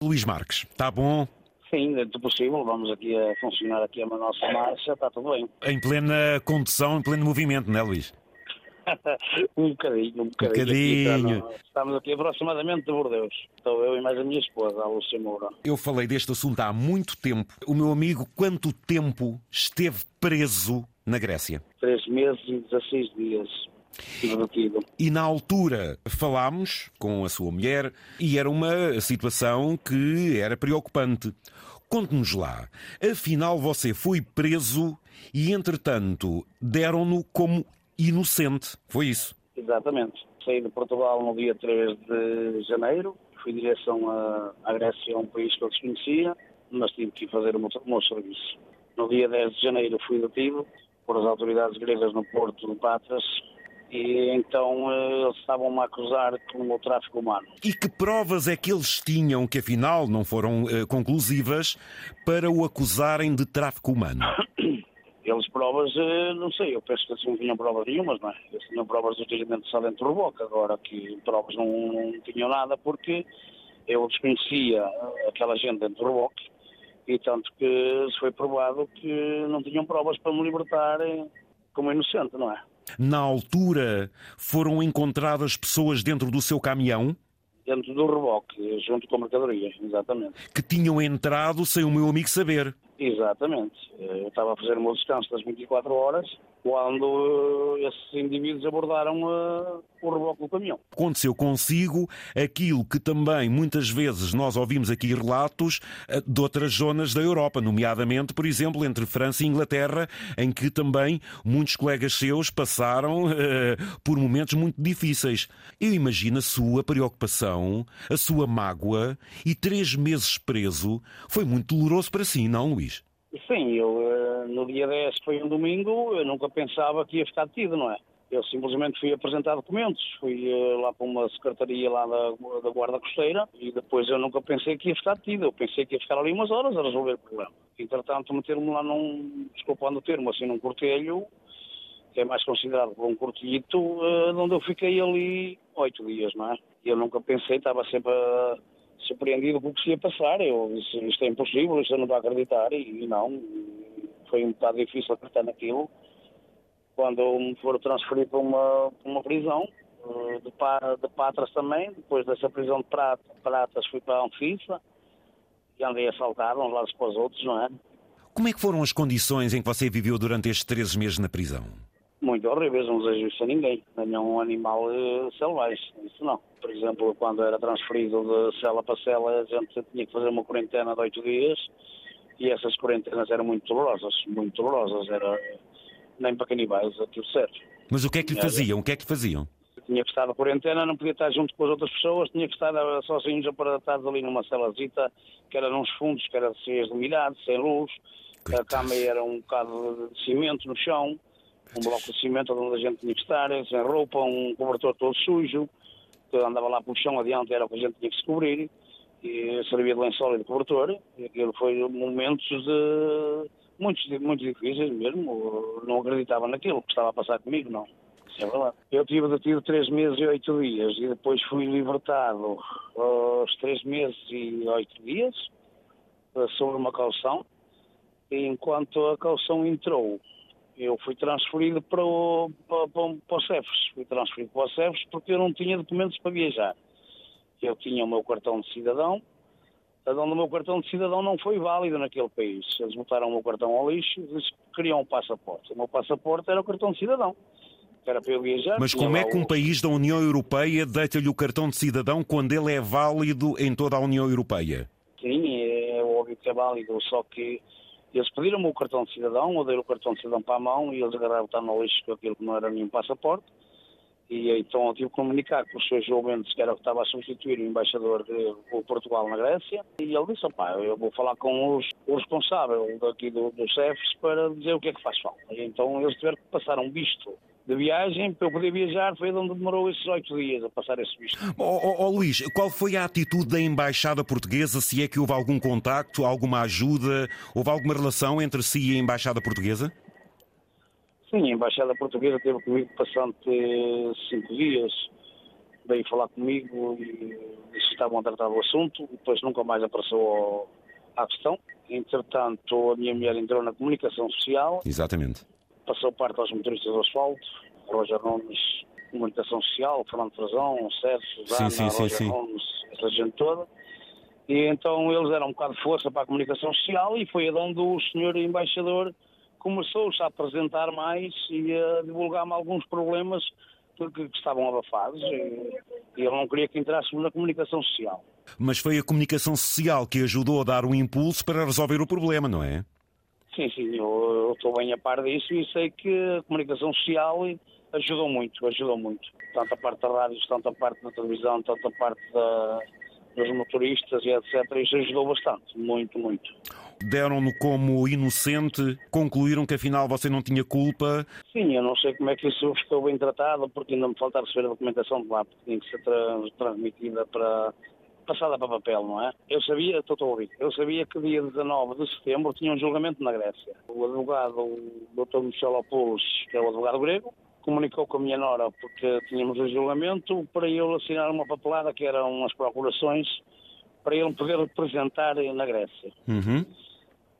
Luís Marques, está bom? Sim, dentro do possível, vamos aqui a funcionar aqui a nossa marcha, está tudo bem. Em plena condução, em pleno movimento, não é, Luís? um bocadinho, um bocadinho. Um bocadinho. Aqui, estamos aqui aproximadamente de Bordeus. Estou eu e mais a minha esposa, a Lúcia Moura. Eu falei deste assunto há muito tempo. O meu amigo, quanto tempo esteve preso na Grécia? Três meses e 16 dias. E na altura falámos com a sua mulher e era uma situação que era preocupante. Conte-nos lá, afinal você foi preso e, entretanto, deram-no como inocente. Foi isso? Exatamente. Saí de Portugal no dia 3 de janeiro, fui em direção à Grécia, um país que eu desconhecia, mas tive que fazer o meu, o meu serviço. No dia 10 de janeiro fui detido por as autoridades gregas no porto de Patras e então eh, eles estavam a acusar com o tráfico humano. E que provas é que eles tinham, que afinal não foram uh, conclusivas, para o acusarem de tráfico humano? Eles provas, uh, não sei, eu penso que eles não tinham provas nenhumas, não é? Eles tinham provas do só dentro do boca, agora que provas não, não tinham nada porque eu desconhecia aquela gente dentro do boca e tanto que se foi provado que não tinham provas para me libertar como inocente, não é? Na altura, foram encontradas pessoas dentro do seu caminhão? Dentro do reboque, junto com a mercadoria, exatamente. Que tinham entrado sem o meu amigo saber? Exatamente. Eu estava a fazer o meu descanso das 24 horas quando uh, esses indivíduos abordaram uh, o reboque do caminhão. Aconteceu consigo aquilo que também muitas vezes nós ouvimos aqui relatos uh, de outras zonas da Europa, nomeadamente, por exemplo, entre França e Inglaterra, em que também muitos colegas seus passaram por momentos muito difíceis. Eu imagino a sua preocupação, a sua mágoa e três meses preso foi muito doloroso para si, não, Luís? Sim, eu eh, no dia 10, que foi um domingo, eu nunca pensava que ia ficar detido, não é? Eu simplesmente fui apresentar documentos, fui uh, lá para uma secretaria lá da, da, Guarda Costeira e depois eu nunca pensei que ia ficar detido. Eu pensei que ia ficar ali umas horas a resolver o problema. Entretanto, meter-me lá num, desculpando o termo, assim, num cortelho, que é mais considerado um cortilhito, uh, onde eu fiquei ali oito dias, não é? Eu nunca pensei, estava sempre a surpreendido com o que se ia passar. Eu disse, isto é impossível, isto eu não a acreditar, e, e não, foi um bocado difícil acreditar naquilo. Quando me foram transferido para uma, uma prisão, eh, de, de Patras também, depois dessa prisão de Prata, Pratas fui para a Anfisa, e andei assaltado uns lados para os outros, não é? Como é que foram as condições em que você viveu durante estes 13 meses na prisão? muito horríveis, não desejo isso a ninguém. Nenhum animal uh, selvagem, isso não. Por exemplo, quando era transferido de cela para cela, a gente tinha que fazer uma quarentena de oito dias e essas quarentenas eram muito dolorosas, muito dolorosas. Era nem para canibais, aquilo certo. Mas o que é que lhe faziam? O que é que lhe faziam? Tinha que estar na quarentena, não podia estar junto com as outras pessoas, tinha que estar sozinhos aparatados ali numa celazita, que era nos fundos, que era cheias de umidade, sem luz. Coitado. A cama era um bocado de cimento no chão um bloco de cimento onde a gente tinha que estar, sem roupa, um cobertor todo sujo, que andava lá pelo chão adiante, era o que a gente tinha que se cobrir, e servia de lençol e de cobertor, e aquilo foi momentos de, muitos, muito difíceis mesmo, não acreditava naquilo que estava a passar comigo, não. Isso é verdade. Eu tive detido três meses e oito dias, e depois fui libertado aos três meses e oito dias, sobre uma calção, e enquanto a calção entrou, eu fui transferido para o, para, para, para o CEFES. Fui transferido para o CEFES porque eu não tinha documentos para viajar. Eu tinha o meu cartão de cidadão, onde o meu cartão de cidadão não foi válido naquele país. Eles botaram o meu cartão ao lixo e queriam um passaporte. O meu passaporte era o cartão de cidadão. Era para eu viajar. Mas como é que um o... país da União Europeia deita-lhe o cartão de cidadão quando ele é válido em toda a União Europeia? Sim, é óbvio que é válido, só que eles pediram-me o cartão de cidadão, eu dei o cartão de cidadão para a mão e eles agarraram o no lixo com aquilo que não era nenhum passaporte. E então tive que comunicar com os seus Mendes, que era o que estava a substituir o embaixador de, Portugal na Grécia, e ele disse, opá, eu vou falar com os, o responsável daqui do, chefes para dizer o que é que faz falta. E então eles tiveram que passar um visto de viagem, para eu poder viajar, foi onde demorou esses oito dias a passar esse visto. Oh, oh, oh, Luís, qual foi a atitude da Embaixada Portuguesa? Se é que houve algum contacto, alguma ajuda, houve alguma relação entre si e a Embaixada Portuguesa? Sim, a Embaixada Portuguesa teve comigo passando cinco dias, veio falar comigo e disse que estavam a tratar do assunto, depois nunca mais apareceu à questão. Entretanto, a minha mulher entrou na comunicação social. Exatamente. Passou parte aos motoristas do asfalto, Roger Nunes, comunicação social, Fernando Frazão, Sérgio, Susana, sim, sim, Roger sim, Nunes, essa gente toda. E então eles eram um bocado de força para a comunicação social e foi onde o senhor embaixador começou-se a apresentar mais e a divulgar-me alguns problemas que, que estavam abafados e, e eu não queria que entrássemos na comunicação social. Mas foi a comunicação social que ajudou a dar um impulso para resolver o problema, não é? Sim, sim, eu, eu estou bem a par disso e sei que a comunicação social ajudou muito, ajudou muito. Tanto a parte da rádio, tanto a parte da televisão, tanto a parte da, dos motoristas e etc. Isso ajudou bastante, muito, muito deram-no como inocente, concluíram que afinal você não tinha culpa. Sim, eu não sei como é que isso ficou bem tratado, porque ainda me falta receber a documentação de lá, porque tinha que ser transmitida para passada para papel, não é? Eu sabia, estou a ouvir, eu sabia que dia 19 de setembro tinha um julgamento na Grécia. O advogado, o Dr. Michelopoulos, que é o advogado grego, comunicou com a minha nora porque tínhamos o julgamento para eu assinar uma papelada que eram umas procurações para ele poder representar na Grécia. Uhum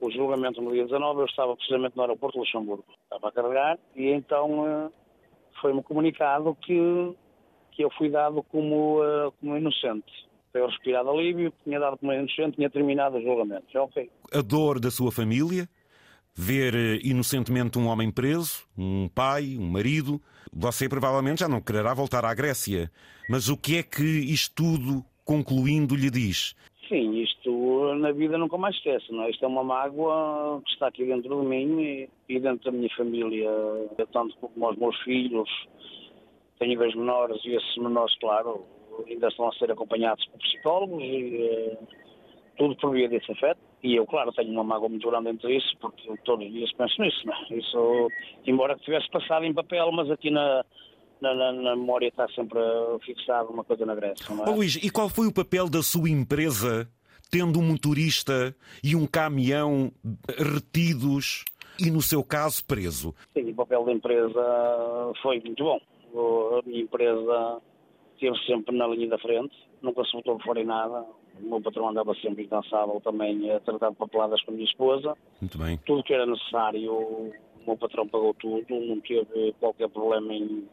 o julgamento no dia 19, eu estava precisamente no aeroporto de Luxemburgo. Estava a carregar e então eh, foi-me comunicado que, que eu fui dado como, uh, como inocente. Eu respirado alívio, tinha dado como inocente, tinha terminado o julgamento. Ok. A dor da sua família, ver eh, inocentemente um homem preso, um pai, um marido, você provavelmente já não quererá voltar à Grécia. Mas o que é que isto tudo, concluindo, lhe diz? Sim, isto na vida nunca mais esquece, não é? Isto é uma mágoa que está aqui dentro de mim e, dentro da minha família, tanto como os meus filhos, tenho dois menores e esses menores, claro, ainda estão a ser acompanhados por psicólogos e eh, tudo por via desse afeto. E eu, claro, tenho uma mágoa muito grande entre isso, porque todos os dias penso nisso, não é? Isso, embora tivesse passado em papel, mas aqui na, na, na, na, memória está sempre fixado uma coisa na Grécia. Oh, Luís, e qual foi o papel da sua empresa tendo um motorista e um caminhão retidos e, no seu caso, preso? Sim, o papel da empresa foi muito bom. A minha empresa esteve sempre na linha da frente, nunca se botou fora em nada. O meu patrão andava sempre incansável também a tratar de papeladas com a minha esposa. Muito bem. Tudo que era necessário, o meu patrão pagou tudo, não teve qualquer problema em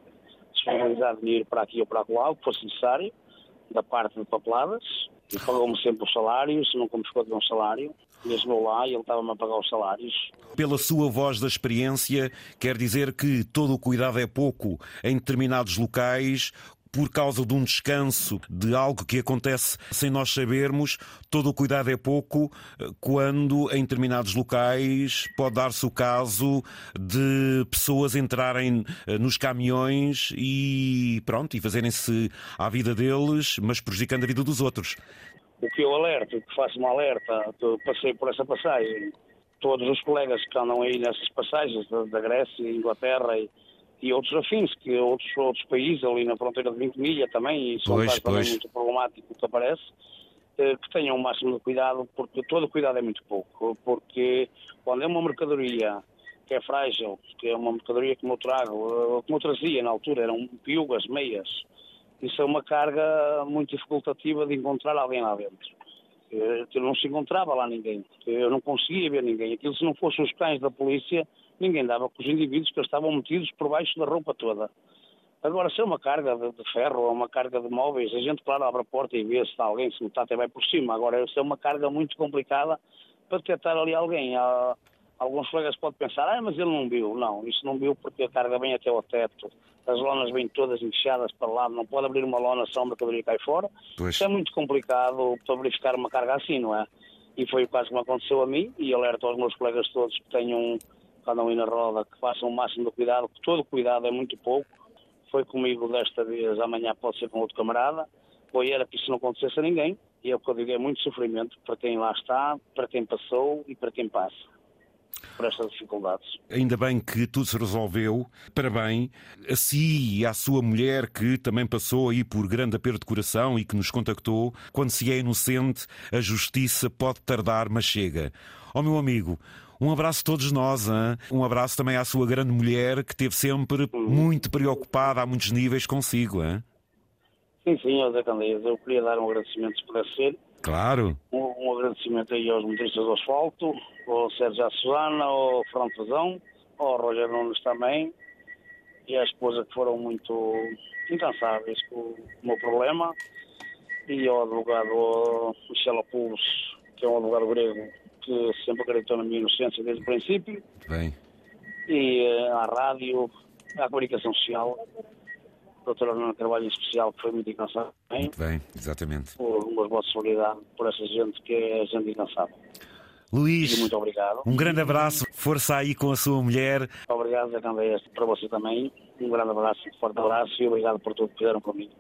disponibilizar dinheiro para aqui ou para lá, o que fosse necessário, da parte de papeladas, e pagou-me sempre o salário, se nunca me ficou de um salário, mesmo lá, ele estava-me a pagar os salários. Pela sua voz da experiência, quer dizer que todo o cuidado é pouco em determinados locais, por causa de um descanso, de algo que acontece sem nós sabermos, todo o cuidado é pouco eh, quando em determinados locais pode dar-se o caso de pessoas entrarem eh, nos caminhões e pronto, e fazerem-se à vida deles, mas prejudicando a vida dos outros. O que eu alerto, que faço um alerta, passei por essa passagem, todos os colegas que andam aí nessas passagens da Grécia, Inglaterra e e outros afins, que outros, outros países, ali na fronteira de 20 milha também, e são pois, também muito problemático que aparece, eh, que tenham o máximo de cuidado, porque todo cuidado é muito pouco, porque quando é uma mercadoria que é frágil, que é uma mercadoria que eu trago, eh, como eu trazia na altura, eram piugas, meias, isso é uma carga muito dificultativa de encontrar alguém lá dentro. Eh, eu não se encontrava lá ninguém, eu não conseguia ver ninguém. Aquilo se não fossem os cães da polícia, ninguém dava com os indivíduos que estavam metidos por baixo da roupa toda. Agora, se é uma carga de, de ferro ou uma carga de móveis, a gente, claro, abre a porta e vê se está alguém, se está até vai por cima. Agora, se é uma carga muito complicada para detectar ali alguém. Há, alguns colegas podem pensar, ah, mas ele não viu. Não, isso não viu porque a carga vem até ao teto. As lonas vêm todas inchadas para lá, não pode abrir uma lona só uma cadeira cai fora. Pois. Isso é muito complicado para verificar uma carga assim, não é? E foi o caso que me aconteceu a mim e alerto aos meus colegas todos que tenham que andam aí na roda, que façam o máximo de cuidado, que todo cuidado é muito pouco. Foi comigo desta vez, amanhã pode ser com outro camarada. Foi era que isso não acontecesse a ninguém. E é o que eu digo, é muito sofrimento para quem lá está, para quem passou e para quem passa por estas dificuldades. Ainda bem que tudo se resolveu para bem. A si e à sua mulher, que também passou aí por grande aperto de coração e que nos contactou, quando se é inocente, a justiça pode tardar, mas chega. Ó oh, meu amigo, um abraço a todos nós, hein? um abraço também à sua grande mulher, que esteve sempre muito preocupada a muitos níveis consigo. Hein? Sim, sim, Zé Candeias. Eu queria dar um agradecimento, se pudesse ser. Claro. Um, um agradecimento aí aos motoristas do asfalto, ao Sérgio Susana, ao Fernando Fazão, ao Roger Nunes também, e à esposa que foram muito incansáveis com o meu problema, e ao advogado Michel Apulos, que é um advogado grego que sempre acreditou na minha inocência desde o princípio, Bem. e eh, à rádio, à comunicação social, a doutora Ana Carvalho em especial, que foi muito incansável também, Muito bem, exatamente. por votos de solidariedade por essa gente que é gente incansável. E Luís, muito obrigado. um grande abraço, força aí com a sua mulher. Obrigado, Zé Candeias, para você também. Um grande abraço, um forte abraço e obrigado por tudo que fizeram comigo.